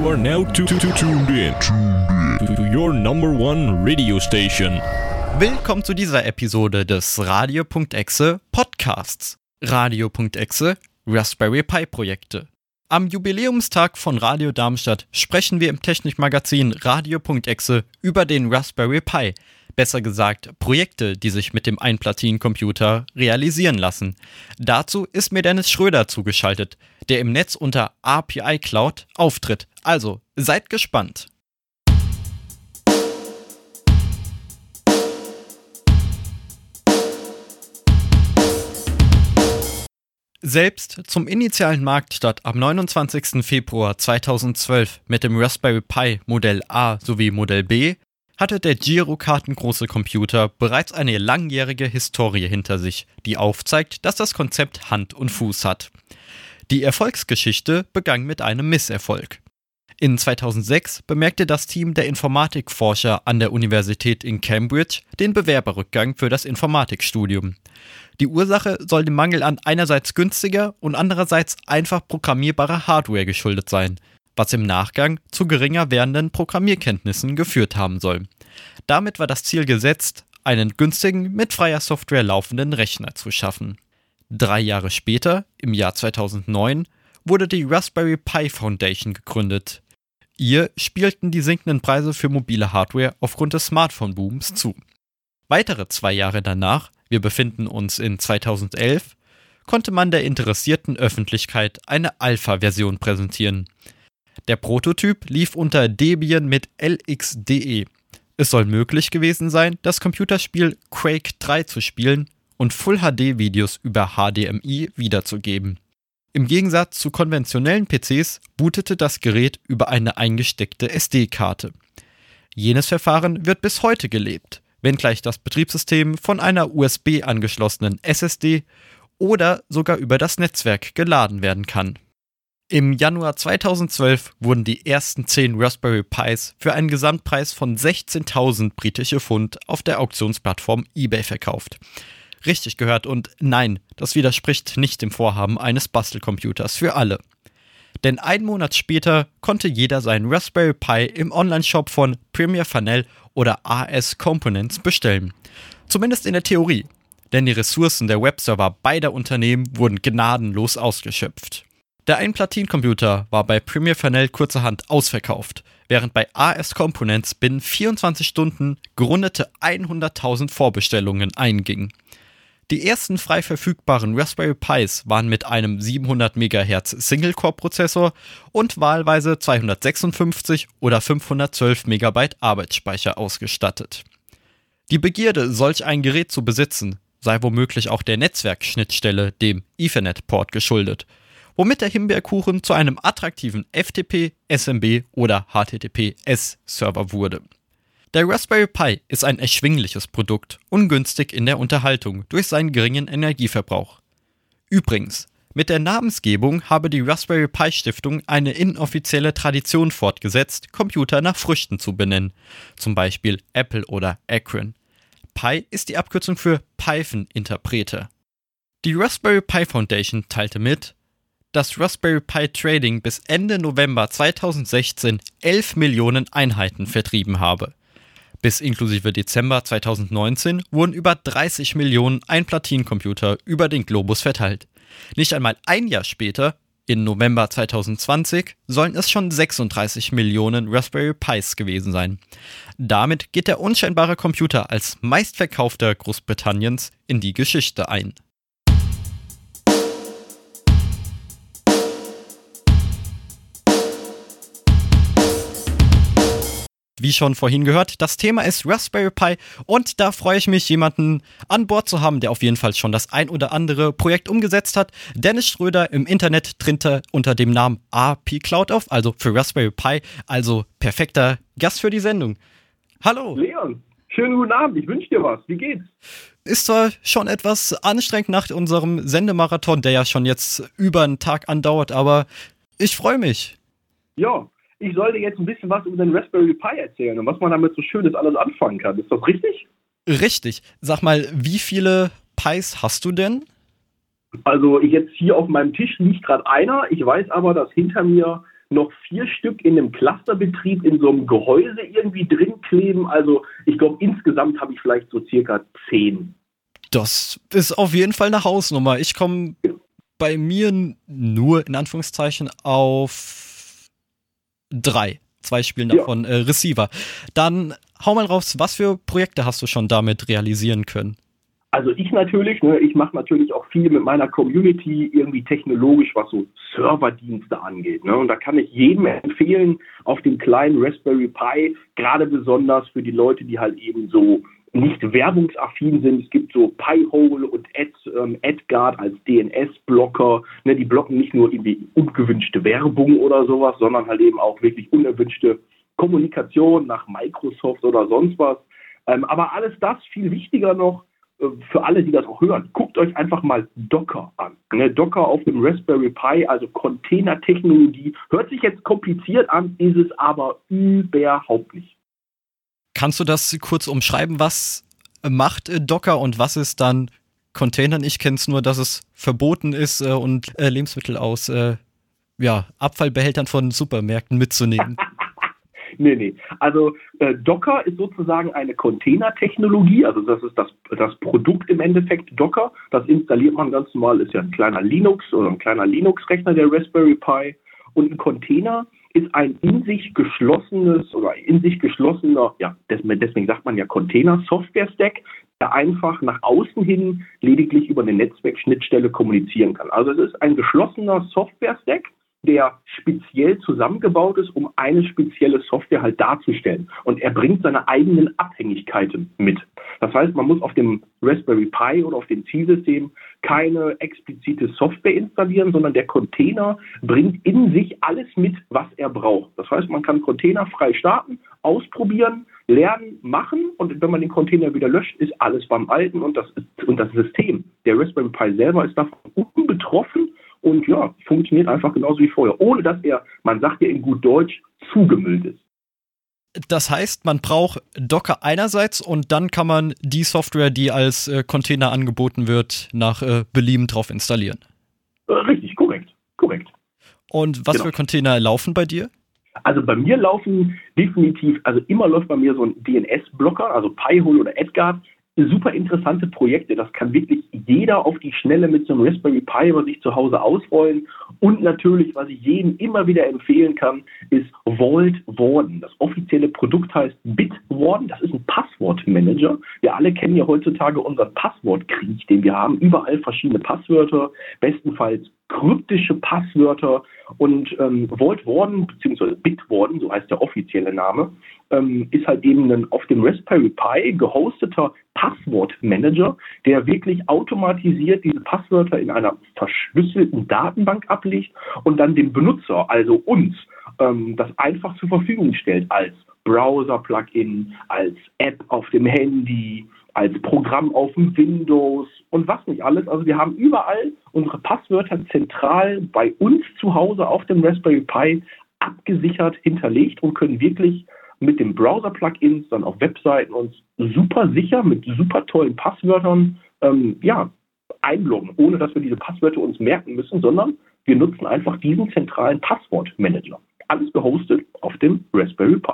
Are now to, to, to tuned in to, to your number one radio station. Willkommen zu dieser Episode des Radio.exe Podcasts. Radio.exe Raspberry Pi Projekte. Am Jubiläumstag von Radio Darmstadt sprechen wir im Technikmagazin Radio.exe über den Raspberry Pi, besser gesagt Projekte, die sich mit dem Einplatinencomputer realisieren lassen. Dazu ist mir Dennis Schröder zugeschaltet, der im Netz unter API Cloud auftritt. Also, seid gespannt. Selbst zum initialen Marktstart am 29. Februar 2012 mit dem Raspberry Pi Modell A sowie Modell B hatte der Girokartengroße Computer bereits eine langjährige Historie hinter sich, die aufzeigt, dass das Konzept Hand und Fuß hat. Die Erfolgsgeschichte begann mit einem Misserfolg. In 2006 bemerkte das Team der Informatikforscher an der Universität in Cambridge den Bewerberrückgang für das Informatikstudium. Die Ursache soll dem Mangel an einerseits günstiger und andererseits einfach programmierbarer Hardware geschuldet sein, was im Nachgang zu geringer werdenden Programmierkenntnissen geführt haben soll. Damit war das Ziel gesetzt, einen günstigen, mit freier Software laufenden Rechner zu schaffen. Drei Jahre später, im Jahr 2009, wurde die Raspberry Pi Foundation gegründet. Ihr spielten die sinkenden Preise für mobile Hardware aufgrund des Smartphone-Booms zu. Weitere zwei Jahre danach, wir befinden uns in 2011, konnte man der interessierten Öffentlichkeit eine Alpha-Version präsentieren. Der Prototyp lief unter Debian mit LXDE. Es soll möglich gewesen sein, das Computerspiel Quake 3 zu spielen und Full-HD-Videos über HDMI wiederzugeben. Im Gegensatz zu konventionellen PCs bootete das Gerät über eine eingesteckte SD-Karte. Jenes Verfahren wird bis heute gelebt, wenngleich das Betriebssystem von einer USB angeschlossenen SSD oder sogar über das Netzwerk geladen werden kann. Im Januar 2012 wurden die ersten 10 Raspberry Pis für einen Gesamtpreis von 16.000 britische Pfund auf der Auktionsplattform eBay verkauft. Richtig gehört und nein, das widerspricht nicht dem Vorhaben eines Bastelcomputers für alle. Denn einen Monat später konnte jeder seinen Raspberry Pi im Onlineshop von Premier Fanel oder AS Components bestellen. Zumindest in der Theorie, denn die Ressourcen der Webserver beider Unternehmen wurden gnadenlos ausgeschöpft. Der Einplatinencomputer war bei Premier Fanel kurzerhand ausverkauft, während bei AS Components binnen 24 Stunden gerundete 100.000 Vorbestellungen eingingen. Die ersten frei verfügbaren Raspberry Pis waren mit einem 700 MHz Single-Core-Prozessor und wahlweise 256 oder 512 MB Arbeitsspeicher ausgestattet. Die Begierde, solch ein Gerät zu besitzen, sei womöglich auch der Netzwerkschnittstelle, dem Ethernet-Port, geschuldet – womit der Himbeerkuchen zu einem attraktiven FTP, SMB oder HTTPS-Server wurde. Der Raspberry Pi ist ein erschwingliches Produkt, ungünstig in der Unterhaltung durch seinen geringen Energieverbrauch. Übrigens, mit der Namensgebung habe die Raspberry Pi Stiftung eine inoffizielle Tradition fortgesetzt, Computer nach Früchten zu benennen, zum Beispiel Apple oder Akron. Pi ist die Abkürzung für Python-Interpreter. Die Raspberry Pi Foundation teilte mit, dass Raspberry Pi Trading bis Ende November 2016 11 Millionen Einheiten vertrieben habe. Bis inklusive Dezember 2019 wurden über 30 Millionen Einplatinencomputer über den Globus verteilt. Nicht einmal ein Jahr später, in November 2020, sollen es schon 36 Millionen Raspberry Pis gewesen sein. Damit geht der unscheinbare Computer als meistverkaufter Großbritanniens in die Geschichte ein. Wie schon vorhin gehört, das Thema ist Raspberry Pi und da freue ich mich, jemanden an Bord zu haben, der auf jeden Fall schon das ein oder andere Projekt umgesetzt hat. Dennis Schröder im Internet trinkt er unter dem Namen AP Cloud auf, also für Raspberry Pi, also perfekter Gast für die Sendung. Hallo. Leon, schönen guten Abend, ich wünsche dir was. Wie geht's? Ist zwar schon etwas anstrengend nach unserem Sendemarathon, der ja schon jetzt über einen Tag andauert, aber ich freue mich. Ja, ich sollte jetzt ein bisschen was über den Raspberry Pi erzählen und was man damit so Schönes alles anfangen kann. Ist das richtig? Richtig. Sag mal, wie viele Pis hast du denn? Also jetzt hier auf meinem Tisch liegt gerade einer. Ich weiß aber, dass hinter mir noch vier Stück in einem Clusterbetrieb in so einem Gehäuse irgendwie drin kleben. Also ich glaube, insgesamt habe ich vielleicht so circa zehn. Das ist auf jeden Fall eine Hausnummer. Ich komme bei mir nur in Anführungszeichen auf drei. Zwei Spielen davon ja. äh, Receiver. Dann hau mal raus, was für Projekte hast du schon damit realisieren können? Also ich natürlich, ne, ich mache natürlich auch viel mit meiner Community irgendwie technologisch, was so Serverdienste angeht. Ne? Und da kann ich jedem empfehlen, auf dem kleinen Raspberry Pi, gerade besonders für die Leute, die halt eben so nicht werbungsaffin sind. Es gibt so Pi-Hole und Ad, ähm, AdGuard als DNS-Blocker. Ne, die blocken nicht nur irgendwie ungewünschte Werbung oder sowas, sondern halt eben auch wirklich unerwünschte Kommunikation nach Microsoft oder sonst was. Ähm, aber alles das viel wichtiger noch äh, für alle, die das auch hören, guckt euch einfach mal Docker an. Ne, Docker auf dem Raspberry Pi, also Containertechnologie. Hört sich jetzt kompliziert an, ist es aber überhaupt nicht. Kannst du das kurz umschreiben? Was macht äh, Docker und was ist dann Containern? Ich kenne es nur, dass es verboten ist äh, und äh, Lebensmittel aus ja, Abfallbehältern von Supermärkten mitzunehmen. nee, nee. Also äh, Docker ist sozusagen eine Containertechnologie, also das ist das, das Produkt im Endeffekt Docker. Das installiert man ganz normal, ist ja ein kleiner Linux oder ein kleiner Linux-Rechner, der Raspberry Pi. Und ein Container ist ein in sich geschlossenes oder in sich geschlossener, ja, deswegen sagt man ja Container-Software-Stack, der einfach nach außen hin lediglich über eine Netzwerkschnittstelle kommunizieren kann. Also es ist ein geschlossener Software-Stack, der speziell zusammengebaut ist, um eine spezielle Software halt darzustellen. Und er bringt seine eigenen Abhängigkeiten mit. Das heißt, man muss auf dem Raspberry Pi oder auf dem Zielsystem keine explizite Software installieren, sondern der Container bringt in sich alles mit, was er braucht. Das heißt, man kann Container frei starten, ausprobieren, lernen, machen und wenn man den Container wieder löscht, ist alles beim Alten und das, und das System, der Raspberry Pi selber ist davon unbetroffen und ja, funktioniert einfach genauso wie vorher, ohne dass er, man sagt ja in gut Deutsch, zugemüllt ist. Das heißt, man braucht Docker einerseits und dann kann man die Software, die als äh, Container angeboten wird, nach äh, Belieben drauf installieren. Äh, richtig, korrekt, korrekt. Und was genau. für Container laufen bei dir? Also bei mir laufen definitiv, also immer läuft bei mir so ein DNS-Blocker, also Pi-Hole oder Edgard, super interessante Projekte. Das kann wirklich jeder auf die Schnelle mit so einem Raspberry Pi bei sich zu Hause ausrollen. Und natürlich, was ich jedem immer wieder empfehlen kann, ist Vault Warden. Das offizielle Produkt heißt Bitwarden. Das ist ein Passwortmanager. Wir alle kennen ja heutzutage unseren Passwortkrieg, den wir haben. Überall verschiedene Passwörter, bestenfalls kryptische Passwörter und ähm, Vault Warden, beziehungsweise Bitwarden, so heißt der offizielle Name, ähm, ist halt eben ein auf dem Raspberry Pi gehosteter Passwortmanager, der wirklich automatisiert diese Passwörter in einer verschlüsselten Datenbank ablegt und dann dem Benutzer, also uns, ähm, das einfach zur Verfügung stellt als Browser-Plugin, als App auf dem Handy, als Programm auf dem Windows und was nicht alles. Also wir haben überall unsere Passwörter zentral bei uns zu Hause auf dem Raspberry Pi abgesichert hinterlegt und können wirklich mit den Browser-Plugins dann auf Webseiten uns super sicher mit super tollen Passwörtern ähm, ja, einloggen, ohne dass wir diese Passwörter uns merken müssen, sondern wir nutzen einfach diesen zentralen Passwortmanager. Alles gehostet auf dem Raspberry Pi.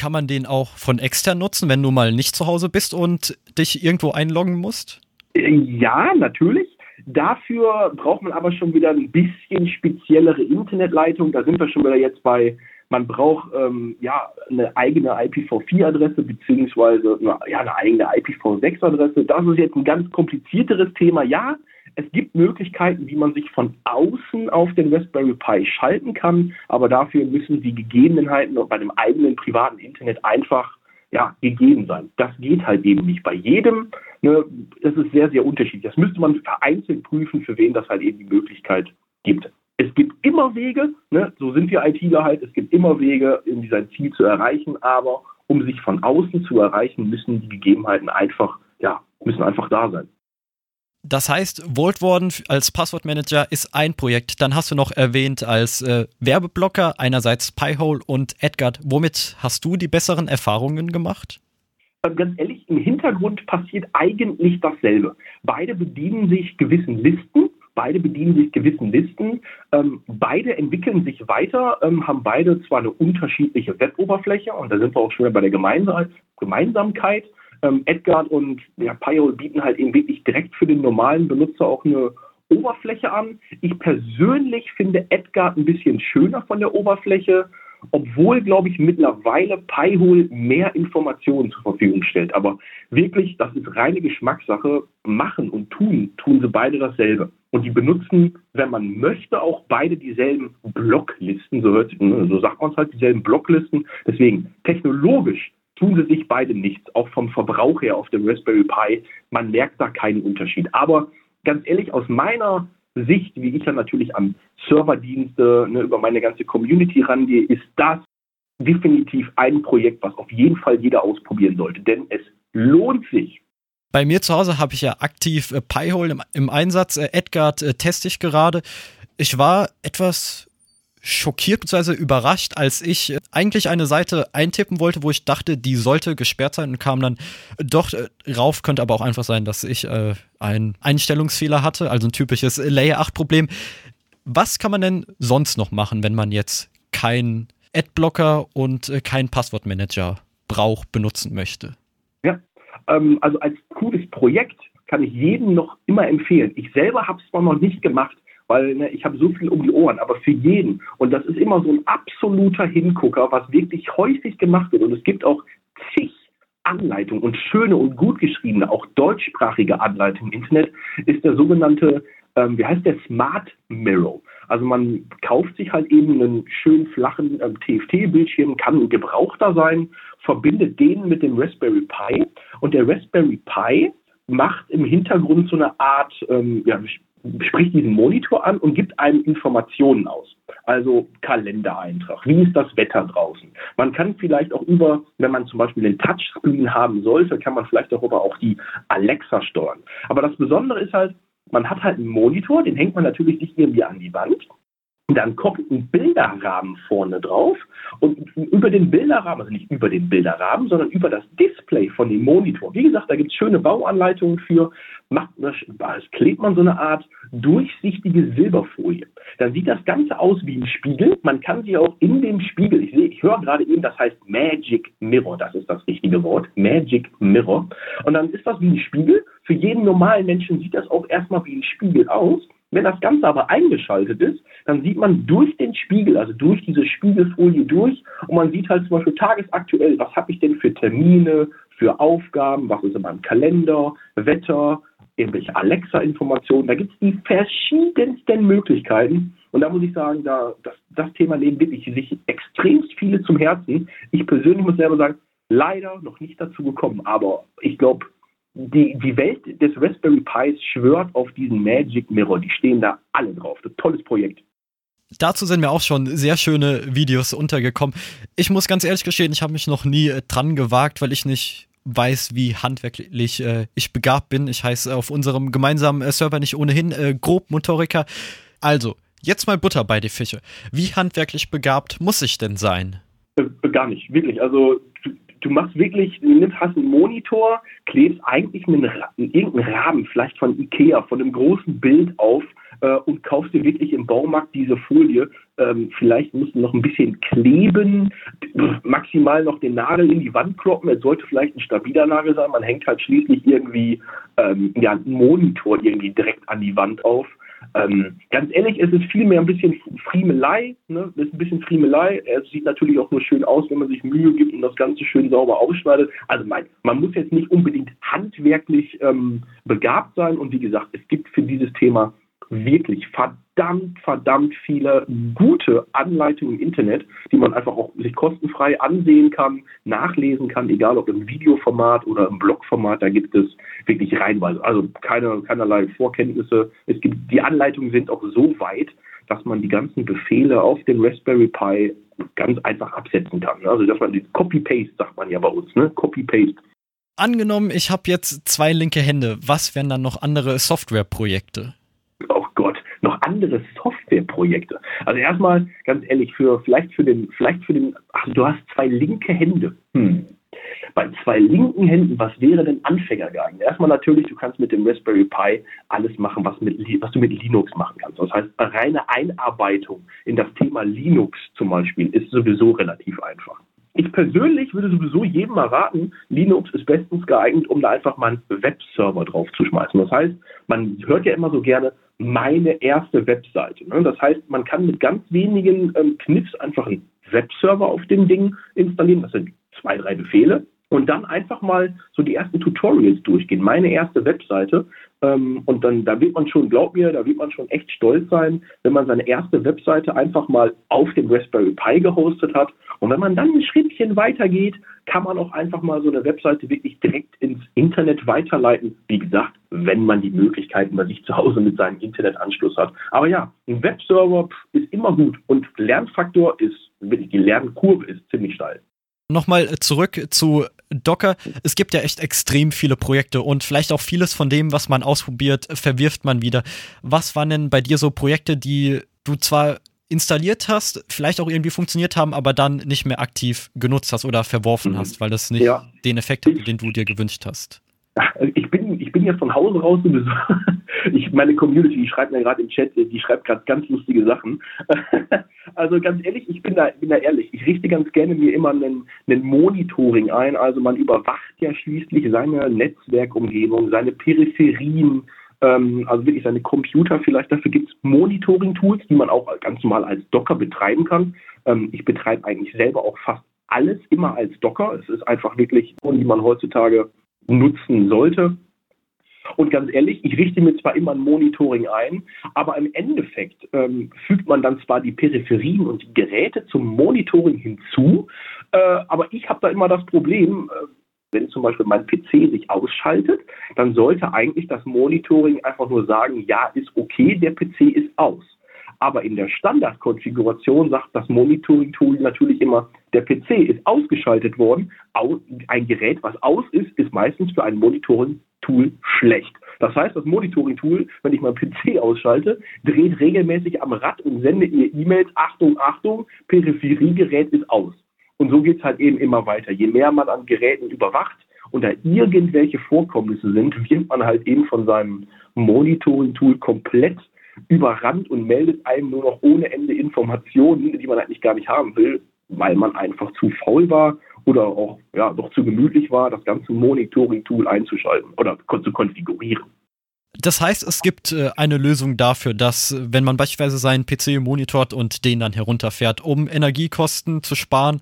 Kann man den auch von extern nutzen, wenn du mal nicht zu Hause bist und dich irgendwo einloggen musst? Ja, natürlich. Dafür braucht man aber schon wieder ein bisschen speziellere Internetleitung. Da sind wir schon wieder jetzt bei man braucht ähm, ja eine eigene IPv4-Adresse beziehungsweise ja, eine eigene IPv6-Adresse. Das ist jetzt ein ganz komplizierteres Thema. Ja, es gibt Möglichkeiten, wie man sich von außen auf den Raspberry Pi schalten kann, aber dafür müssen die Gegebenheiten bei dem eigenen privaten Internet einfach ja, gegeben sein. Das geht halt eben nicht bei jedem. Ne? Das ist sehr, sehr unterschiedlich. Das müsste man vereinzelt prüfen, für wen das halt eben die Möglichkeit gibt. Es gibt immer Wege, ne? so sind wir ITler halt, es gibt immer Wege, irgendwie sein Ziel zu erreichen, aber um sich von außen zu erreichen, müssen die Gegebenheiten einfach, ja, müssen einfach da sein. Das heißt, Vault Warden als Passwortmanager ist ein Projekt. Dann hast du noch erwähnt als äh, Werbeblocker einerseits Pi-Hole und Edgard. Womit hast du die besseren Erfahrungen gemacht? Ähm, ganz ehrlich, im Hintergrund passiert eigentlich dasselbe. Beide bedienen sich gewissen Listen Beide bedienen sich gewissen Listen. Ähm, beide entwickeln sich weiter, ähm, haben beide zwar eine unterschiedliche Weboberfläche und da sind wir auch schon wieder bei der Gemeinsam Gemeinsamkeit. Ähm, Edgard und ja, Payol bieten halt eben wirklich direkt für den normalen Benutzer auch eine Oberfläche an. Ich persönlich finde Edgard ein bisschen schöner von der Oberfläche obwohl, glaube ich, mittlerweile Pi-Hole mehr Informationen zur Verfügung stellt. Aber wirklich, das ist reine Geschmackssache. Machen und tun, tun sie beide dasselbe. Und die benutzen, wenn man möchte, auch beide dieselben Blocklisten. So, hört, ne, so sagt man es halt, dieselben Blocklisten. Deswegen, technologisch tun sie sich beide nichts, auch vom Verbrauch her auf dem Raspberry Pi. Man merkt da keinen Unterschied. Aber ganz ehrlich, aus meiner Sicht, wie ich ja natürlich an Serverdienste, ne, über meine ganze Community rangehe, ist das definitiv ein Projekt, was auf jeden Fall jeder ausprobieren sollte, denn es lohnt sich. Bei mir zu Hause habe ich ja aktiv äh, Pi-Hole im, im, Einsatz. Äh, Edgard äh, teste ich gerade. Ich war etwas schockiert bzw. überrascht, als ich äh, eigentlich eine Seite eintippen wollte, wo ich dachte, die sollte gesperrt sein und kam dann doch äh, rauf. Könnte aber auch einfach sein, dass ich äh, einen Einstellungsfehler hatte, also ein typisches Layer 8 Problem. Was kann man denn sonst noch machen, wenn man jetzt keinen Adblocker und äh, keinen Passwortmanager braucht, benutzen möchte? Ja, ähm, also als cooles Projekt kann ich jedem noch immer empfehlen. Ich selber habe es zwar noch nicht gemacht, weil ne, ich habe so viel um die Ohren, aber für jeden. Und das ist immer so ein absoluter Hingucker, was wirklich häufig gemacht wird. Und es gibt auch zig Anleitungen und schöne und gut geschriebene, auch deutschsprachige Anleitungen im Internet, ist der sogenannte, ähm, wie heißt der, Smart Mirror. Also man kauft sich halt eben einen schön flachen ähm, TFT-Bildschirm, kann ein gebrauchter sein, verbindet den mit dem Raspberry Pi und der Raspberry Pi macht im Hintergrund so eine Art, ähm, ja, spricht diesen Monitor an und gibt einem Informationen aus. Also Kalendereintrag, wie ist das Wetter draußen? Man kann vielleicht auch über, wenn man zum Beispiel den Touchscreen haben sollte, kann man vielleicht darüber auch die Alexa steuern. Aber das Besondere ist halt, man hat halt einen Monitor, den hängt man natürlich nicht irgendwie an die Wand, dann kommt ein Bilderrahmen vorne drauf und über den Bilderrahmen, also nicht über den Bilderrahmen, sondern über das Display von dem Monitor. Wie gesagt, da gibt es schöne Bauanleitungen für. Macht das, klebt man so eine Art durchsichtige Silberfolie. Dann sieht das Ganze aus wie ein Spiegel. Man kann sie auch in dem Spiegel, ich sehe, ich höre gerade eben, das heißt Magic Mirror, das ist das richtige Wort, Magic Mirror. Und dann ist das wie ein Spiegel. Für jeden normalen Menschen sieht das auch erstmal wie ein Spiegel aus. Wenn das Ganze aber eingeschaltet ist, dann sieht man durch den Spiegel, also durch diese Spiegelfolie durch und man sieht halt zum Beispiel tagesaktuell, was habe ich denn für Termine, für Aufgaben, was ist in meinem Kalender, Wetter, irgendwelche Alexa-Informationen. Da gibt es die verschiedensten Möglichkeiten. Und da muss ich sagen, da, das, das Thema nehmen wirklich sich extremst viele zum Herzen. Ich persönlich muss selber sagen, leider noch nicht dazu gekommen. Aber ich glaube, die, die Welt des Raspberry Pis schwört auf diesen Magic Mirror. Die stehen da alle drauf. Das tolles Projekt. Dazu sind mir auch schon sehr schöne Videos untergekommen. Ich muss ganz ehrlich gestehen, ich habe mich noch nie äh, dran gewagt, weil ich nicht weiß, wie handwerklich äh, ich begabt bin. Ich heiße auf unserem gemeinsamen äh, Server nicht ohnehin äh, Grobmotoriker. Also, jetzt mal Butter bei die Fische. Wie handwerklich begabt muss ich denn sein? Äh, gar nicht, wirklich. Also du machst wirklich, nimmst, hast einen Monitor, klebst eigentlich einen, irgendeinen Rahmen, vielleicht von Ikea, von einem großen Bild auf äh, und kaufst dir wirklich im Baumarkt diese Folie. Ähm, vielleicht musst du noch ein bisschen kleben, maximal noch den Nagel in die Wand kloppen. Es sollte vielleicht ein stabiler Nagel sein. Man hängt halt schließlich irgendwie ähm, ja, einen Monitor irgendwie direkt an die Wand auf. Ähm, ganz ehrlich, es ist vielmehr ein bisschen Friemelei, ne? Es ist ein bisschen Friemelei. Es sieht natürlich auch nur schön aus, wenn man sich Mühe gibt und das Ganze schön sauber ausschneidet. Also nein, man muss jetzt nicht unbedingt handwerklich ähm, begabt sein und wie gesagt, es gibt für dieses Thema wirklich verdammt, verdammt viele gute Anleitungen im Internet, die man einfach auch sich kostenfrei ansehen kann, nachlesen kann, egal ob im Videoformat oder im Blogformat, da gibt es wirklich reinweise. Also keine, keinerlei Vorkenntnisse. Es gibt, die Anleitungen sind auch so weit, dass man die ganzen Befehle auf dem Raspberry Pi ganz einfach absetzen kann. Also dass man die Copy-Paste, sagt man ja bei uns, ne? Copy-Paste. Angenommen, ich habe jetzt zwei linke Hände. Was wären dann noch andere Softwareprojekte? Andere Softwareprojekte. Also erstmal, ganz ehrlich, für vielleicht für den, vielleicht für den, ach, du hast zwei linke Hände. Hm. Bei zwei linken Händen, was wäre denn Anfänger geeignet? Erstmal natürlich, du kannst mit dem Raspberry Pi alles machen, was, mit, was du mit Linux machen kannst. Das heißt, reine Einarbeitung in das Thema Linux zum Beispiel ist sowieso relativ einfach. Ich persönlich würde sowieso jedem mal raten, Linux ist bestens geeignet, um da einfach mal einen Webserver drauf zu schmeißen. Das heißt, man hört ja immer so gerne, meine erste Webseite. Ne? Das heißt, man kann mit ganz wenigen ähm, Kniffs einfach einen Webserver auf dem Ding installieren. Das sind zwei, drei Befehle und dann einfach mal so die ersten Tutorials durchgehen. Meine erste Webseite. Ähm, und dann, da wird man schon, glaub mir, da wird man schon echt stolz sein, wenn man seine erste Webseite einfach mal auf dem Raspberry Pi gehostet hat. Und wenn man dann ein Schrittchen weitergeht, kann man auch einfach mal so eine Webseite wirklich direkt ins Internet weiterleiten. Wie gesagt, wenn man die Möglichkeiten bei sich zu Hause mit seinem Internetanschluss hat. Aber ja, ein Webserver ist immer gut und Lernfaktor ist, die Lernkurve ist ziemlich steil. Nochmal zurück zu Docker. Es gibt ja echt extrem viele Projekte und vielleicht auch vieles von dem, was man ausprobiert, verwirft man wieder. Was waren denn bei dir so Projekte, die du zwar installiert hast, vielleicht auch irgendwie funktioniert haben, aber dann nicht mehr aktiv genutzt hast oder verworfen mhm. hast, weil das nicht ja. den Effekt hatte, den du dir gewünscht hast? Ich bin, ich bin ja von Hause raus sowieso ich, meine Community, die schreibt mir gerade im Chat, die schreibt gerade ganz lustige Sachen. also ganz ehrlich, ich bin da, bin da ehrlich. Ich richte ganz gerne mir immer einen, einen Monitoring ein. Also man überwacht ja schließlich seine Netzwerkumgebung, seine Peripherien, ähm, also wirklich seine Computer vielleicht. Dafür gibt es Monitoring-Tools, die man auch ganz normal als Docker betreiben kann. Ähm, ich betreibe eigentlich selber auch fast alles immer als Docker. Es ist einfach wirklich, die man heutzutage nutzen sollte. Und ganz ehrlich, ich richte mir zwar immer ein Monitoring ein, aber im Endeffekt ähm, fügt man dann zwar die Peripherien und die Geräte zum Monitoring hinzu, äh, aber ich habe da immer das Problem, äh, wenn zum Beispiel mein PC sich ausschaltet, dann sollte eigentlich das Monitoring einfach nur sagen, ja, ist okay, der PC ist aus. Aber in der Standardkonfiguration sagt das Monitoring-Tool natürlich immer, der PC ist ausgeschaltet worden. Ein Gerät, was aus ist, ist meistens für ein Monitoring-Tool schlecht. Das heißt, das Monitoring-Tool, wenn ich meinen PC ausschalte, dreht regelmäßig am Rad und sendet mir E-Mails, Achtung, Achtung, Peripheriegerät ist aus. Und so geht es halt eben immer weiter. Je mehr man an Geräten überwacht und da irgendwelche Vorkommnisse sind, wird man halt eben von seinem Monitoring-Tool komplett überrannt und meldet einem nur noch ohne Ende Informationen, die man eigentlich gar nicht haben will, weil man einfach zu faul war oder auch ja, doch zu gemütlich war, das ganze Monitoring-Tool einzuschalten oder zu konfigurieren. Das heißt, es gibt äh, eine Lösung dafür, dass, wenn man beispielsweise seinen PC monitort und den dann herunterfährt, um Energiekosten zu sparen,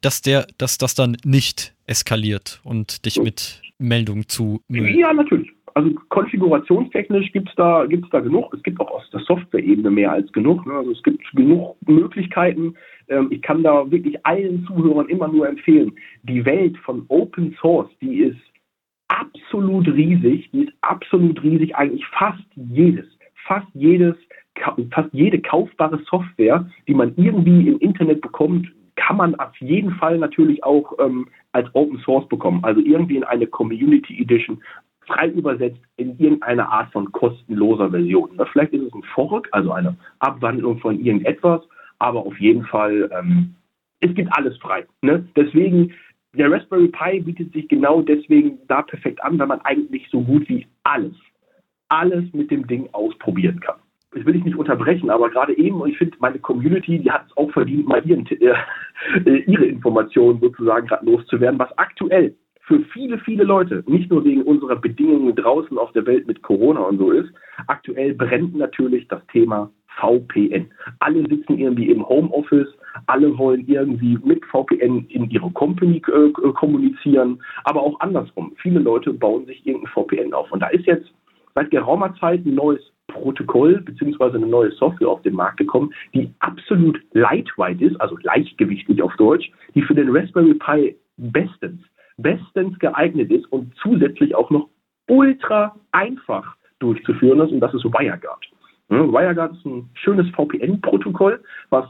dass der, dass das dann nicht eskaliert und dich mit Meldungen zu. Ja, natürlich. Also konfigurationstechnisch gibt es da, gibt's da genug. Es gibt auch aus der Software-Ebene mehr als genug. Ne? Also es gibt genug Möglichkeiten. Ähm, ich kann da wirklich allen Zuhörern immer nur empfehlen, die Welt von Open Source, die ist absolut riesig. Die ist absolut riesig. Eigentlich fast jedes, fast jedes, fast jede kaufbare Software, die man irgendwie im Internet bekommt, kann man auf jeden Fall natürlich auch ähm, als Open Source bekommen. Also irgendwie in eine Community Edition frei übersetzt in irgendeine Art von kostenloser Version. Vielleicht ist es ein Fork, also eine Abwandlung von irgendetwas, aber auf jeden Fall, ähm, es gibt alles frei. Ne? Deswegen, der Raspberry Pi bietet sich genau deswegen da perfekt an, weil man eigentlich so gut wie alles, alles mit dem Ding ausprobieren kann. Ich will dich nicht unterbrechen, aber gerade eben, und ich finde, meine Community, die hat es auch verdient, mal ihren, äh, ihre Informationen sozusagen gerade loszuwerden, was aktuell für viele, viele Leute, nicht nur wegen unserer Bedingungen draußen auf der Welt mit Corona und so ist, aktuell brennt natürlich das Thema VPN. Alle sitzen irgendwie im Homeoffice, alle wollen irgendwie mit VPN in ihre Company äh, kommunizieren, aber auch andersrum. Viele Leute bauen sich irgendein VPN auf. Und da ist jetzt seit geraumer Zeit ein neues Protokoll bzw. eine neue Software auf den Markt gekommen, die absolut lightweight ist, also leichtgewichtig auf Deutsch, die für den Raspberry Pi bestens bestens geeignet ist und zusätzlich auch noch ultra einfach durchzuführen ist und das ist WireGuard. WireGuard ist ein schönes VPN-Protokoll, was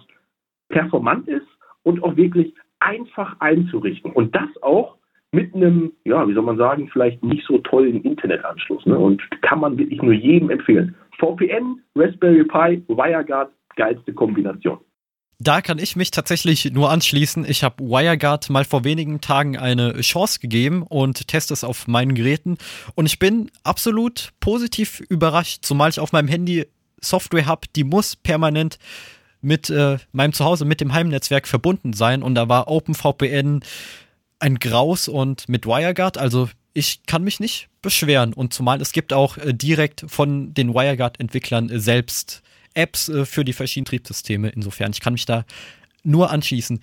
performant ist und auch wirklich einfach einzurichten. Und das auch mit einem, ja, wie soll man sagen, vielleicht nicht so tollen Internetanschluss. Ne? Und kann man wirklich nur jedem empfehlen. VPN, Raspberry Pi, WireGuard, geilste Kombination. Da kann ich mich tatsächlich nur anschließen. Ich habe WireGuard mal vor wenigen Tagen eine Chance gegeben und teste es auf meinen Geräten. Und ich bin absolut positiv überrascht, zumal ich auf meinem Handy Software habe, die muss permanent mit äh, meinem Zuhause, mit dem Heimnetzwerk verbunden sein. Und da war OpenVPN ein Graus und mit WireGuard, also ich kann mich nicht beschweren. Und zumal es gibt auch äh, direkt von den WireGuard-Entwicklern äh, selbst Apps äh, für die verschiedenen Triebsysteme. Insofern, ich kann mich da nur anschließen.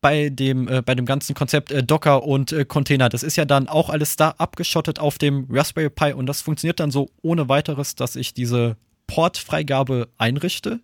Bei dem, äh, bei dem ganzen Konzept äh, Docker und äh, Container, das ist ja dann auch alles da abgeschottet auf dem Raspberry Pi und das funktioniert dann so ohne weiteres, dass ich diese Portfreigabe einrichte.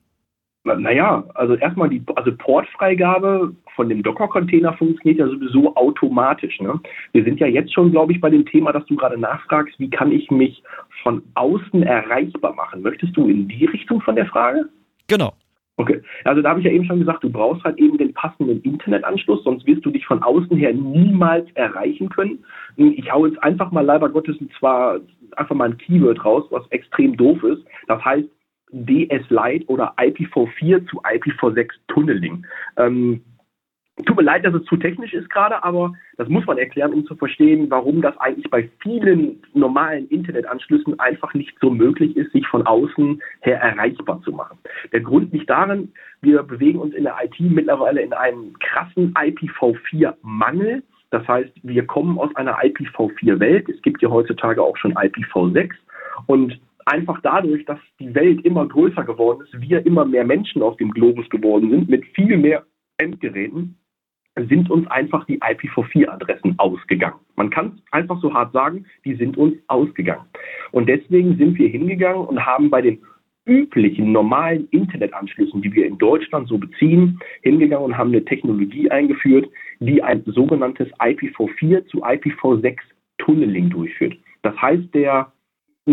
Naja, also erstmal die also Portfreigabe von dem Docker-Container funktioniert ja sowieso automatisch. Ne? Wir sind ja jetzt schon, glaube ich, bei dem Thema, dass du gerade nachfragst, wie kann ich mich von außen erreichbar machen? Möchtest du in die Richtung von der Frage? Genau. Okay, also da habe ich ja eben schon gesagt, du brauchst halt eben den passenden Internetanschluss, sonst wirst du dich von außen her niemals erreichen können. Ich hau jetzt einfach mal leider Gottes zwar einfach mal ein Keyword raus, was extrem doof ist. Das heißt DS Lite oder IPv4 zu IPv6 Tunneling. Ähm, Tut mir leid, dass es zu technisch ist gerade, aber das muss man erklären, um zu verstehen, warum das eigentlich bei vielen normalen Internetanschlüssen einfach nicht so möglich ist, sich von außen her erreichbar zu machen. Der Grund liegt darin, wir bewegen uns in der IT mittlerweile in einem krassen IPv4-Mangel. Das heißt, wir kommen aus einer IPv4-Welt. Es gibt ja heutzutage auch schon IPv6. Und einfach dadurch, dass die Welt immer größer geworden ist, wir immer mehr Menschen auf dem Globus geworden sind, mit viel mehr Endgeräten, sind uns einfach die IPv4-Adressen ausgegangen. Man kann es einfach so hart sagen, die sind uns ausgegangen. Und deswegen sind wir hingegangen und haben bei den üblichen normalen Internetanschlüssen, die wir in Deutschland so beziehen, hingegangen und haben eine Technologie eingeführt, die ein sogenanntes IPv4 zu IPv6 Tunneling durchführt. Das heißt, der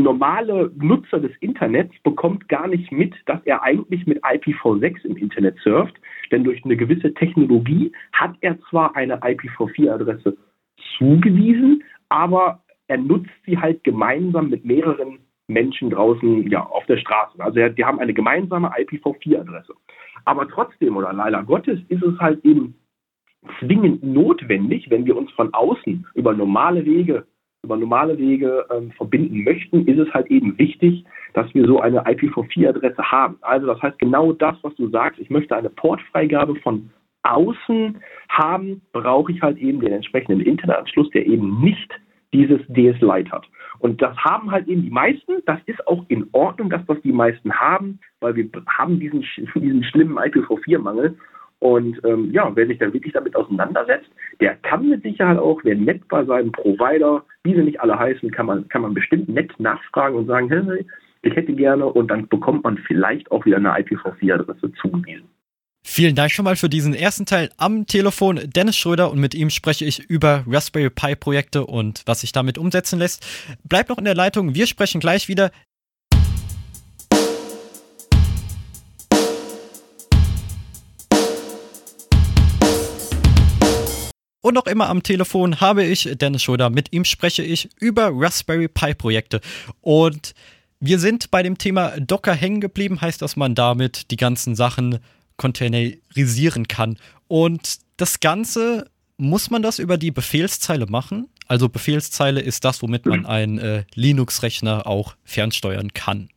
normale Nutzer des Internets bekommt gar nicht mit, dass er eigentlich mit IPv6 im Internet surft, denn durch eine gewisse Technologie hat er zwar eine IPv4-Adresse zugewiesen, aber er nutzt sie halt gemeinsam mit mehreren Menschen draußen ja, auf der Straße. Also die haben eine gemeinsame IPv4-Adresse. Aber trotzdem, oder leider Gottes, ist es halt eben zwingend notwendig, wenn wir uns von außen über normale Wege über normale Wege ähm, verbinden möchten, ist es halt eben wichtig, dass wir so eine IPv4-Adresse haben. Also das heißt genau das, was du sagst, ich möchte eine Portfreigabe von außen haben, brauche ich halt eben den entsprechenden Internetanschluss, der eben nicht dieses DS Lite hat. Und das haben halt eben die meisten. Das ist auch in Ordnung, dass das die meisten haben, weil wir haben diesen, diesen schlimmen IPv4-Mangel. Und ähm, ja, wer sich dann wirklich damit auseinandersetzt, der kann mit Sicherheit auch, wer nett bei seinem Provider, wie sie nicht alle heißen, kann man, kann man bestimmt nett nachfragen und sagen, hey, ich hätte gerne und dann bekommt man vielleicht auch wieder eine IPv4-Adresse zugewiesen. Vielen Dank schon mal für diesen ersten Teil am Telefon. Dennis Schröder und mit ihm spreche ich über Raspberry Pi Projekte und was sich damit umsetzen lässt. Bleibt noch in der Leitung, wir sprechen gleich wieder. Und noch immer am Telefon habe ich Dennis Schröder. Mit ihm spreche ich über Raspberry Pi Projekte. Und wir sind bei dem Thema Docker hängen geblieben, heißt, dass man damit die ganzen Sachen containerisieren kann. Und das Ganze, muss man das über die Befehlszeile machen? Also Befehlszeile ist das, womit man einen äh, Linux-Rechner auch fernsteuern kann.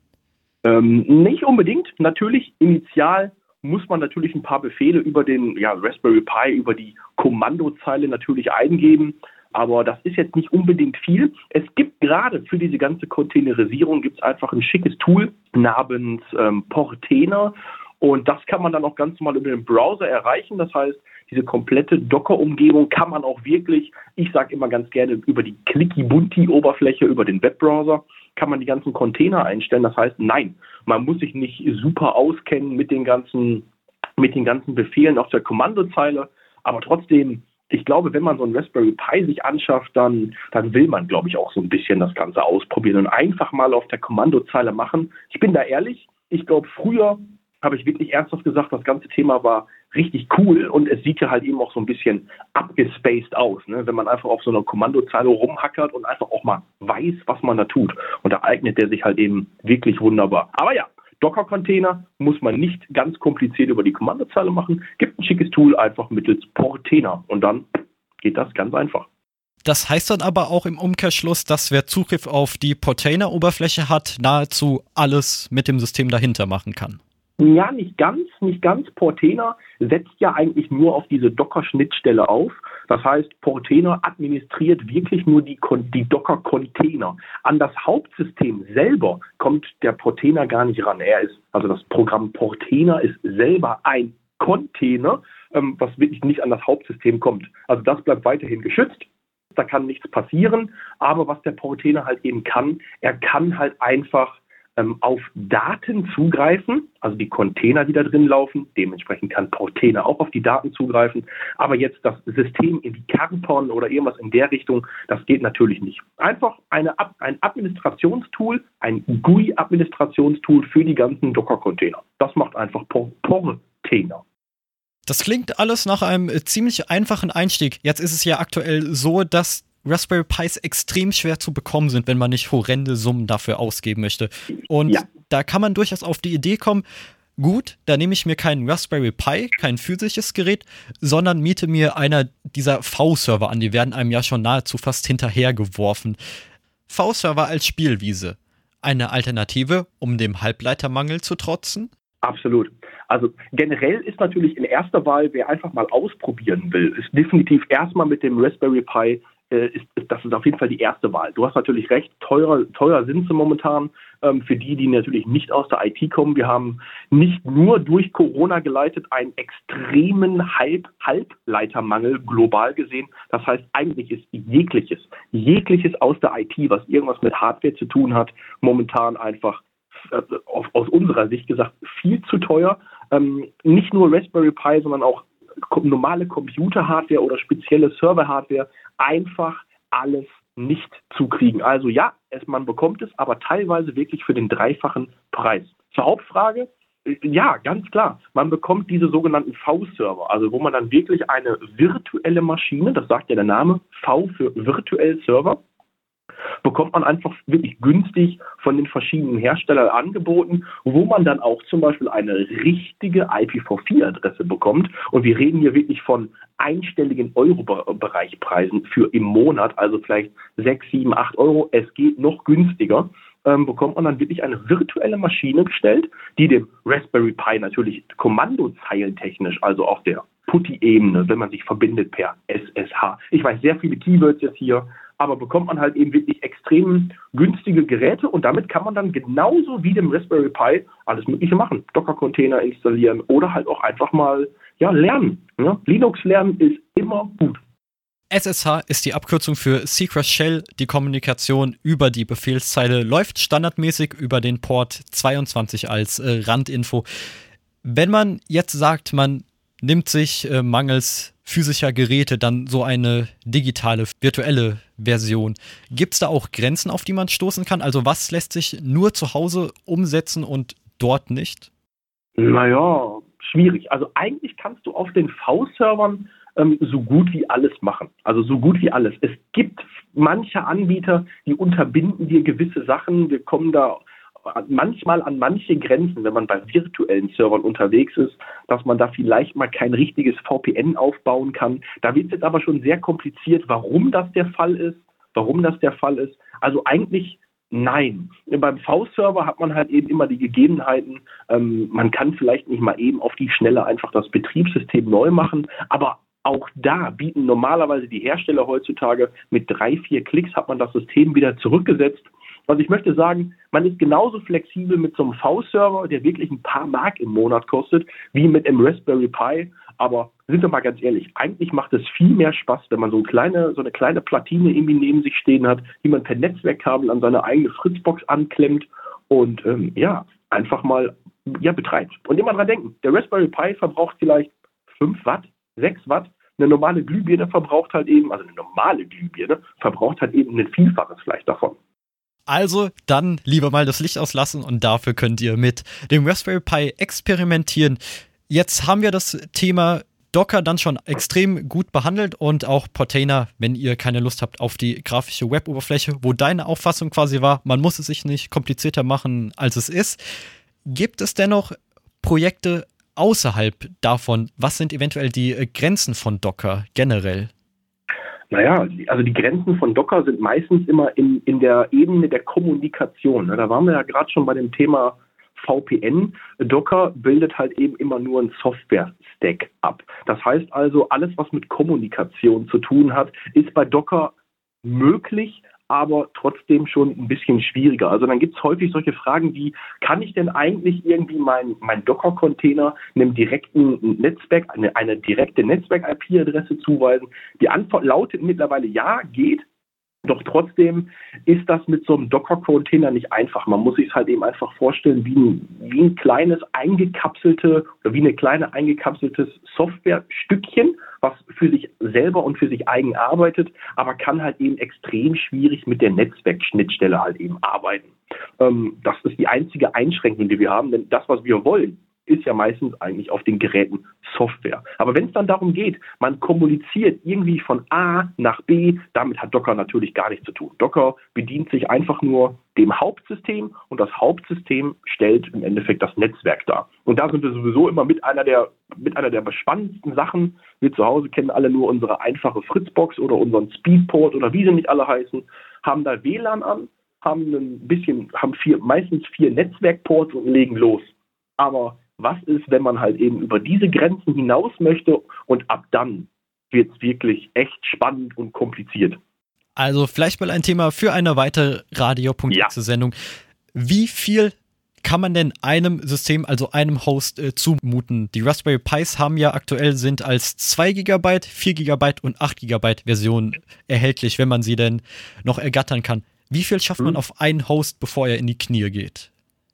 Ähm, nicht unbedingt. Natürlich initial muss man natürlich ein paar Befehle über den ja, Raspberry Pi, über die Kommandozeile natürlich eingeben. Aber das ist jetzt nicht unbedingt viel. Es gibt gerade für diese ganze Containerisierung gibt es einfach ein schickes Tool namens ähm, Portainer. Und das kann man dann auch ganz normal über den Browser erreichen. Das heißt, diese komplette Docker-Umgebung kann man auch wirklich, ich sage immer ganz gerne, über die Clicky-Bunti-Oberfläche, über den Webbrowser, kann man die ganzen Container einstellen. Das heißt, nein, man muss sich nicht super auskennen mit den ganzen, mit den ganzen Befehlen auf der Kommandozeile, aber trotzdem ich glaube, wenn man so ein Raspberry Pi sich anschafft, dann, dann will man, glaube ich, auch so ein bisschen das Ganze ausprobieren und einfach mal auf der Kommandozeile machen. Ich bin da ehrlich, ich glaube, früher habe ich wirklich ernsthaft gesagt, das ganze Thema war richtig cool und es sieht ja halt eben auch so ein bisschen abgespaced aus, ne? wenn man einfach auf so einer Kommandozeile rumhackert und einfach auch mal weiß, was man da tut. Und da eignet der sich halt eben wirklich wunderbar. Aber ja, Docker-Container muss man nicht ganz kompliziert über die Kommandozeile machen, gibt ein schickes Tool einfach mittels Portainer und dann geht das ganz einfach. Das heißt dann aber auch im Umkehrschluss, dass wer Zugriff auf die Portainer-Oberfläche hat, nahezu alles mit dem System dahinter machen kann. Ja, nicht ganz, nicht ganz. Portainer setzt ja eigentlich nur auf diese Docker-Schnittstelle auf. Das heißt, Portainer administriert wirklich nur die, die Docker-Container. An das Hauptsystem selber kommt der Portainer gar nicht ran. Er ist, also das Programm Portainer ist selber ein Container, ähm, was wirklich nicht an das Hauptsystem kommt. Also das bleibt weiterhin geschützt. Da kann nichts passieren. Aber was der Portainer halt eben kann, er kann halt einfach ähm, auf Daten zugreifen, also die Container, die da drin laufen. Dementsprechend kann Portainer auch auf die Daten zugreifen. Aber jetzt das System in die Kernporn oder irgendwas in der Richtung, das geht natürlich nicht. Einfach eine, ein Administrationstool, ein GUI-Administrationstool für die ganzen Docker-Container. Das macht einfach Portainer. Das klingt alles nach einem äh, ziemlich einfachen Einstieg. Jetzt ist es ja aktuell so, dass Raspberry Pis extrem schwer zu bekommen sind, wenn man nicht horrende Summen dafür ausgeben möchte. Und ja. da kann man durchaus auf die Idee kommen, gut, da nehme ich mir keinen Raspberry Pi, kein physisches Gerät, sondern miete mir einer dieser V-Server an. Die werden einem ja schon nahezu fast hinterhergeworfen. V-Server als Spielwiese. Eine Alternative, um dem Halbleitermangel zu trotzen? Absolut. Also generell ist natürlich in erster Wahl, wer einfach mal ausprobieren will, ist definitiv erstmal mit dem Raspberry Pi ist, ist, das ist auf jeden Fall die erste Wahl. Du hast natürlich recht, teurer, teuer sind sie momentan ähm, für die, die natürlich nicht aus der IT kommen. Wir haben nicht nur durch Corona geleitet einen extremen Halb Halbleitermangel global gesehen. Das heißt, eigentlich ist jegliches, jegliches aus der IT, was irgendwas mit Hardware zu tun hat, momentan einfach äh, aus unserer Sicht gesagt viel zu teuer. Ähm, nicht nur Raspberry Pi, sondern auch normale Computer-Hardware oder spezielle Server-Hardware einfach alles nicht zu kriegen. Also ja, es, man bekommt es, aber teilweise wirklich für den dreifachen Preis. Zur Hauptfrage, äh, ja, ganz klar. Man bekommt diese sogenannten V-Server, also wo man dann wirklich eine virtuelle Maschine, das sagt ja der Name, V für virtuell Server, bekommt man einfach wirklich günstig von den verschiedenen Herstellern angeboten, wo man dann auch zum Beispiel eine richtige IPv4-Adresse bekommt. Und wir reden hier wirklich von einstelligen Euro-Bereichpreisen für im Monat, also vielleicht 6, 7, 8 Euro. Es geht noch günstiger. Ähm, bekommt man dann wirklich eine virtuelle Maschine gestellt, die dem Raspberry Pi natürlich kommandozeilentechnisch, also auf der PuTTY-Ebene, wenn man sich verbindet per SSH. Ich weiß sehr viele Keywords jetzt hier, aber bekommt man halt eben wirklich extrem günstige Geräte und damit kann man dann genauso wie dem Raspberry Pi alles Mögliche machen. Docker-Container installieren oder halt auch einfach mal ja, lernen. Ja? Linux lernen ist immer gut. SSH ist die Abkürzung für Secret Shell. Die Kommunikation über die Befehlszeile läuft standardmäßig über den Port 22 als äh, Randinfo. Wenn man jetzt sagt, man nimmt sich äh, mangels physischer Geräte dann so eine digitale, virtuelle Version. Gibt es da auch Grenzen, auf die man stoßen kann? Also was lässt sich nur zu Hause umsetzen und dort nicht? Naja, schwierig. Also eigentlich kannst du auf den V-Servern ähm, so gut wie alles machen. Also so gut wie alles. Es gibt manche Anbieter, die unterbinden dir gewisse Sachen. Wir kommen da manchmal an manche Grenzen, wenn man bei virtuellen Servern unterwegs ist, dass man da vielleicht mal kein richtiges VPN aufbauen kann. Da wird es jetzt aber schon sehr kompliziert, warum das der Fall ist, warum das der Fall ist. Also eigentlich Nein. Beim V-Server hat man halt eben immer die Gegebenheiten, ähm, man kann vielleicht nicht mal eben auf die Schnelle einfach das Betriebssystem neu machen, aber auch da bieten normalerweise die Hersteller heutzutage mit drei, vier Klicks hat man das System wieder zurückgesetzt also ich möchte sagen, man ist genauso flexibel mit so einem V-Server, der wirklich ein paar Mark im Monat kostet, wie mit einem Raspberry Pi. Aber sind wir mal ganz ehrlich, eigentlich macht es viel mehr Spaß, wenn man so eine kleine, so eine kleine Platine irgendwie neben sich stehen hat, die man per Netzwerkkabel an seine eigene Fritzbox anklemmt und ähm, ja, einfach mal ja, betreibt. Und immer dran denken, der Raspberry Pi verbraucht vielleicht 5 Watt, 6 Watt. Eine normale Glühbirne verbraucht halt eben, also eine normale Glühbirne verbraucht halt eben ein Vielfaches vielleicht davon. Also dann lieber mal das Licht auslassen und dafür könnt ihr mit dem Raspberry Pi experimentieren. Jetzt haben wir das Thema Docker dann schon extrem gut behandelt und auch Portainer, wenn ihr keine Lust habt auf die grafische Web-Oberfläche, wo deine Auffassung quasi war, man muss es sich nicht komplizierter machen, als es ist. Gibt es dennoch Projekte außerhalb davon? Was sind eventuell die Grenzen von Docker generell? Naja, also die Grenzen von Docker sind meistens immer in, in der Ebene der Kommunikation. Da waren wir ja gerade schon bei dem Thema VPN. Docker bildet halt eben immer nur ein Software-Stack ab. Das heißt also, alles, was mit Kommunikation zu tun hat, ist bei Docker möglich, aber trotzdem schon ein bisschen schwieriger. Also dann gibt es häufig solche Fragen wie, kann ich denn eigentlich irgendwie mein, mein Docker-Container einem direkten Netzwerk, eine, eine direkte Netzwerk-IP-Adresse zuweisen? Die Antwort lautet mittlerweile ja, geht. Doch trotzdem ist das mit so einem Docker-Container nicht einfach. Man muss sich halt eben einfach vorstellen, wie ein, wie ein kleines eingekapselte oder wie eine kleine eingekapseltes Softwarestückchen, was für sich selber und für sich eigen arbeitet, aber kann halt eben extrem schwierig mit der Netzwerkschnittstelle halt eben arbeiten. Ähm, das ist die einzige Einschränkung, die wir haben, denn das, was wir wollen, ist ja meistens eigentlich auf den Geräten Software. Aber wenn es dann darum geht, man kommuniziert irgendwie von A nach B, damit hat Docker natürlich gar nichts zu tun. Docker bedient sich einfach nur dem Hauptsystem und das Hauptsystem stellt im Endeffekt das Netzwerk dar. Und da sind wir sowieso immer mit einer der mit einer der spannendsten Sachen. Wir zu Hause kennen alle nur unsere einfache Fritzbox oder unseren Speedport oder wie sie nicht alle heißen, haben da WLAN an, haben ein bisschen, haben vier, meistens vier Netzwerkports und legen los. Aber was ist, wenn man halt eben über diese Grenzen hinaus möchte und ab dann wird es wirklich echt spannend und kompliziert. Also vielleicht mal ein Thema für eine weitere Radio.exe-Sendung. Ja. Wie viel kann man denn einem System, also einem Host, äh, zumuten? Die Raspberry Pis haben ja aktuell sind als 2 GB, 4 GB und 8 GB Version erhältlich, wenn man sie denn noch ergattern kann. Wie viel schafft man hm. auf einen Host, bevor er in die Knie geht?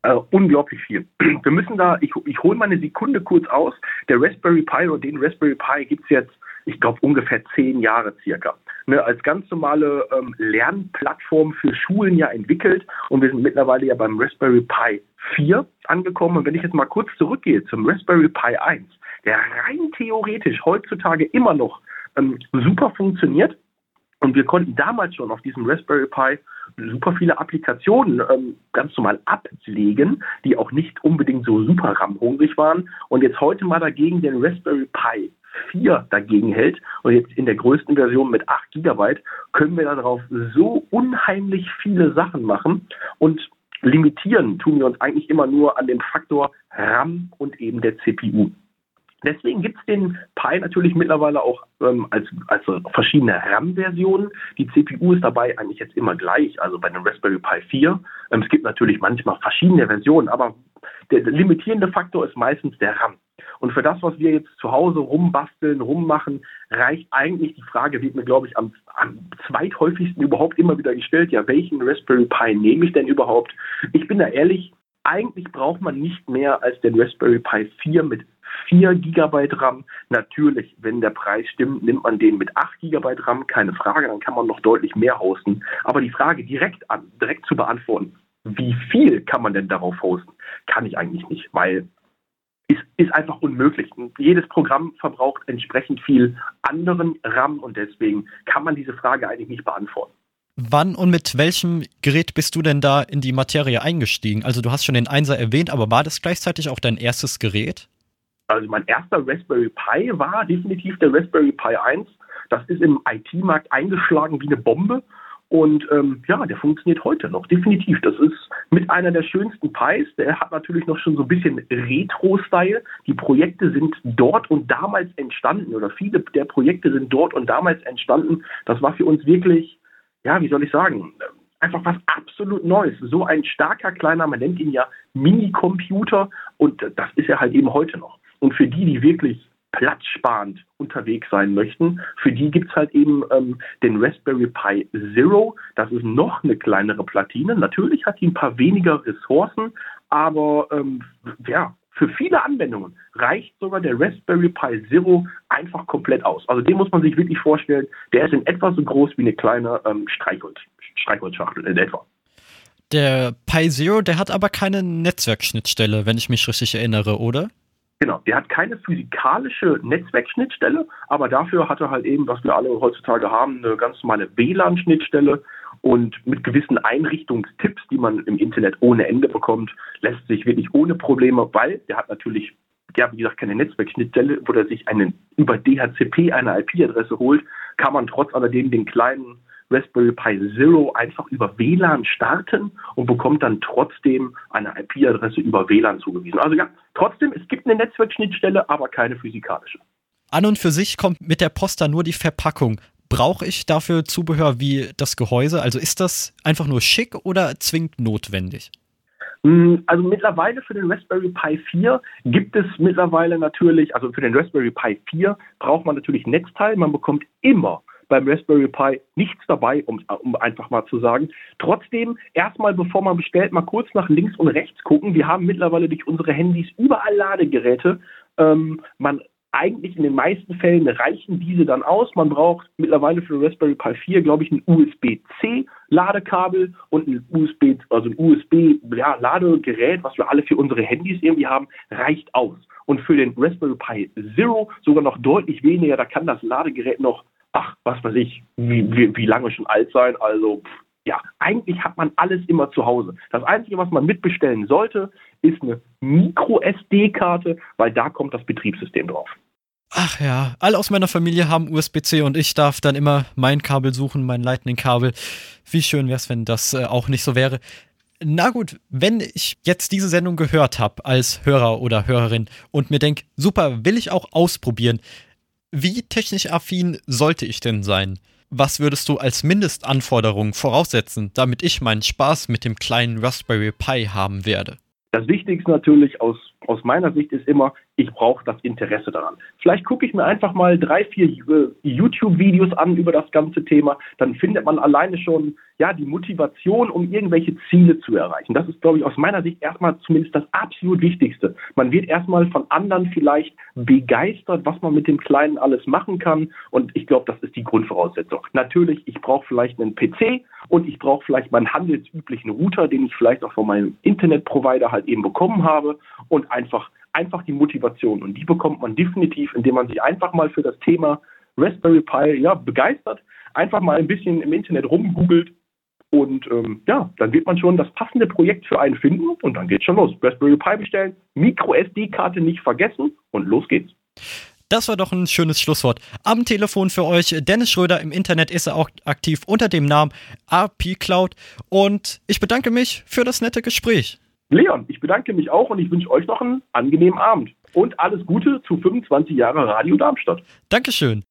Äh, unglaublich viel. Wir müssen da, ich, ich hole mal eine Sekunde kurz aus. Der Raspberry Pi oder den Raspberry Pi gibt es jetzt, ich glaube, ungefähr zehn Jahre circa. Ne, als ganz normale ähm, Lernplattform für Schulen ja entwickelt und wir sind mittlerweile ja beim Raspberry Pi 4 angekommen. Und wenn ich jetzt mal kurz zurückgehe zum Raspberry Pi 1, der rein theoretisch heutzutage immer noch ähm, super funktioniert, und wir konnten damals schon auf diesem Raspberry Pi super viele Applikationen ähm, ganz normal ablegen, die auch nicht unbedingt so super RAM-hungrig waren. Und jetzt heute mal dagegen den Raspberry Pi 4 dagegen hält und jetzt in der größten Version mit 8 GB, können wir darauf so unheimlich viele Sachen machen und limitieren tun wir uns eigentlich immer nur an dem Faktor RAM und eben der CPU. Deswegen gibt es den Pi natürlich mittlerweile auch ähm, als, als verschiedene RAM-Versionen. Die CPU ist dabei eigentlich jetzt immer gleich, also bei dem Raspberry Pi 4. Ähm, es gibt natürlich manchmal verschiedene Versionen, aber der, limitierende Faktor ist meistens der RAM. Und für das, was wir jetzt zu Hause rumbasteln, rummachen, reicht eigentlich die Frage, wird mir, glaube ich, am, am zweithäufigsten überhaupt immer wieder gestellt, ja, welchen Raspberry Pi nehme ich denn überhaupt? Ich bin da ehrlich, eigentlich braucht man nicht mehr als den Raspberry Pi 4 mit 4 GB RAM. Natürlich, wenn der Preis stimmt, nimmt man den mit 8 GB RAM, keine Frage, dann kann man noch deutlich mehr hosten. Aber die Frage direkt an, direkt zu beantworten, wie viel kann man denn darauf hosten, kann ich eigentlich nicht, weil ist, ist einfach unmöglich. Jedes Programm verbraucht entsprechend viel anderen RAM und deswegen kann man diese Frage eigentlich nicht beantworten. Wann und mit welchem Gerät bist du denn da in die Materie eingestiegen? Also du hast schon den Einser erwähnt, aber war das gleichzeitig auch dein erstes Gerät? Also mein erster Raspberry Pi war definitiv der Raspberry Pi 1. Das ist im IT-Markt eingeschlagen wie eine Bombe. Und ähm, ja, der funktioniert heute noch, definitiv. Das ist mit einer der schönsten Pis. Der hat natürlich noch schon so ein bisschen Retro-Style. Die Projekte sind dort und damals entstanden oder viele der Projekte sind dort und damals entstanden. Das war für uns wirklich, ja, wie soll ich sagen, einfach was absolut Neues. So ein starker kleiner, man nennt ihn ja Mini-Computer und das ist er halt eben heute noch. Und für die, die wirklich platzsparend unterwegs sein möchten, für die gibt es halt eben ähm, den Raspberry Pi Zero. Das ist noch eine kleinere Platine. Natürlich hat die ein paar weniger Ressourcen, aber ähm, ja, für viele Anwendungen reicht sogar der Raspberry Pi Zero einfach komplett aus. Also den muss man sich wirklich vorstellen, der ist in etwa so groß wie eine kleine ähm, Streichholz, Streichholzschachtel in etwa. Der Pi Zero, der hat aber keine Netzwerkschnittstelle, wenn ich mich richtig erinnere, oder? Genau, der hat keine physikalische Netzwerkschnittstelle, aber dafür hat er halt eben, was wir alle heutzutage haben, eine ganz normale WLAN-Schnittstelle. Und mit gewissen Einrichtungstipps, die man im Internet ohne Ende bekommt, lässt sich wirklich ohne Probleme, weil der hat natürlich, ja, wie gesagt, keine Netzwerkschnittstelle, wo er sich einen über DHCP eine IP-Adresse holt, kann man trotz alledem den kleinen Raspberry Pi Zero einfach über WLAN starten und bekommt dann trotzdem eine IP-Adresse über WLAN zugewiesen. Also ja, trotzdem, es gibt eine Netzwerkschnittstelle, aber keine physikalische. An und für sich kommt mit der Post dann nur die Verpackung. Brauche ich dafür Zubehör wie das Gehäuse? Also ist das einfach nur schick oder zwingend notwendig? Hm, also mittlerweile für den Raspberry Pi 4 gibt es mittlerweile natürlich, also für den Raspberry Pi 4 braucht man natürlich Netzteil. Man bekommt immer beim Raspberry Pi nichts dabei, um, um einfach mal zu sagen. Trotzdem, erstmal bevor man bestellt, mal kurz nach links und rechts gucken. Wir haben mittlerweile durch unsere Handys überall Ladegeräte. Ähm, man eigentlich in den meisten Fällen reichen diese dann aus. Man braucht mittlerweile für den Raspberry Pi 4, glaube ich, ein USB-C Ladekabel und ein USB, also ein USB ja, Ladegerät, was wir alle für unsere Handys irgendwie haben, reicht aus. Und für den Raspberry Pi Zero sogar noch deutlich weniger. Da kann das Ladegerät noch ach, was weiß ich, wie, wie, wie lange schon alt sein. Also ja, eigentlich hat man alles immer zu Hause. Das Einzige, was man mitbestellen sollte, ist eine Micro-SD-Karte, weil da kommt das Betriebssystem drauf. Ach ja, alle aus meiner Familie haben USB-C und ich darf dann immer mein Kabel suchen, mein Lightning-Kabel. Wie schön wäre es, wenn das äh, auch nicht so wäre. Na gut, wenn ich jetzt diese Sendung gehört habe als Hörer oder Hörerin und mir denke, super, will ich auch ausprobieren, wie technisch affin sollte ich denn sein? Was würdest du als Mindestanforderung voraussetzen, damit ich meinen Spaß mit dem kleinen Raspberry Pi haben werde? Das Wichtigste natürlich aus, aus meiner Sicht ist immer, ich brauche das Interesse daran. Vielleicht gucke ich mir einfach mal drei, vier äh, YouTube-Videos an über das ganze Thema. Dann findet man alleine schon ja die Motivation, um irgendwelche Ziele zu erreichen. Das ist, glaube ich, aus meiner Sicht erstmal zumindest das absolut Wichtigste. Man wird erstmal von anderen vielleicht begeistert, was man mit dem Kleinen alles machen kann. Und ich glaube, das ist die Grundvoraussetzung. Natürlich, ich brauche vielleicht einen PC und ich brauche vielleicht meinen handelsüblichen Router, den ich vielleicht auch von meinem Internetprovider halt eben bekommen habe und einfach einfach die Motivation. Und die bekommt man definitiv, indem man sich einfach mal für das Thema Raspberry Pi ja, begeistert, einfach mal ein bisschen im Internet rumgoogelt und ähm, ja, dann wird man schon das passende Projekt für einen finden und dann geht's schon los. Raspberry Pi bestellen, Micro SD-Karte nicht vergessen und los geht's. Das war doch ein schönes Schlusswort. Am Telefon für euch Dennis Schröder. Im Internet ist er auch aktiv unter dem Namen RP Cloud. Und ich bedanke mich für das nette Gespräch. Leon, ich bedanke mich auch und ich wünsche euch noch einen angenehmen Abend. Und alles Gute zu 25 Jahre Radio Darmstadt. Dankeschön.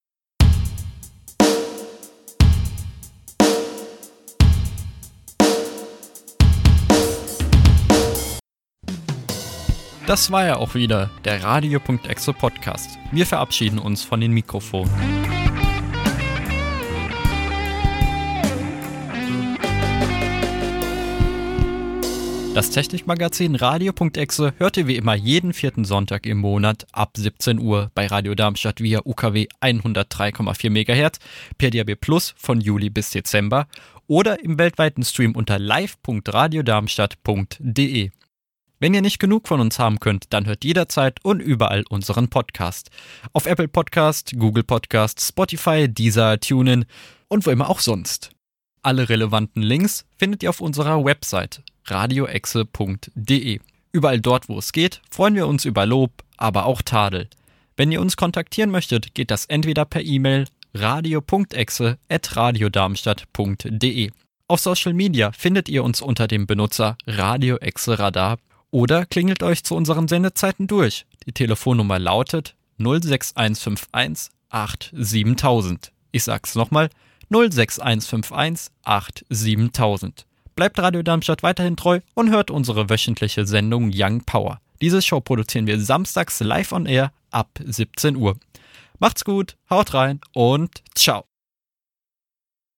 Das war ja auch wieder der Radio.exe Podcast. Wir verabschieden uns von den Mikrofonen. Das Technikmagazin Radio.exe hört ihr wie immer jeden vierten Sonntag im Monat ab 17 Uhr bei Radio Darmstadt via UKW 103,4 MHz, per DAB Plus von Juli bis Dezember oder im weltweiten Stream unter live.radiodarmstadt.de. Wenn ihr nicht genug von uns haben könnt, dann hört jederzeit und überall unseren Podcast. Auf Apple Podcast, Google Podcast, Spotify, Deezer, TuneIn und wo immer auch sonst. Alle relevanten Links findet ihr auf unserer Website radioexe.de. Überall dort, wo es geht, freuen wir uns über Lob, aber auch Tadel. Wenn ihr uns kontaktieren möchtet, geht das entweder per E-Mail radio.exe@radiodarmstadt.de. Auf Social Media findet ihr uns unter dem Benutzer Radio Exe Radar oder klingelt euch zu unseren Sendezeiten durch. Die Telefonnummer lautet 06151 87000. Ich sag's nochmal 06151 87000. Bleibt Radio Darmstadt weiterhin treu und hört unsere wöchentliche Sendung Young Power. Diese Show produzieren wir samstags live on air ab 17 Uhr. Macht's gut, haut rein und ciao.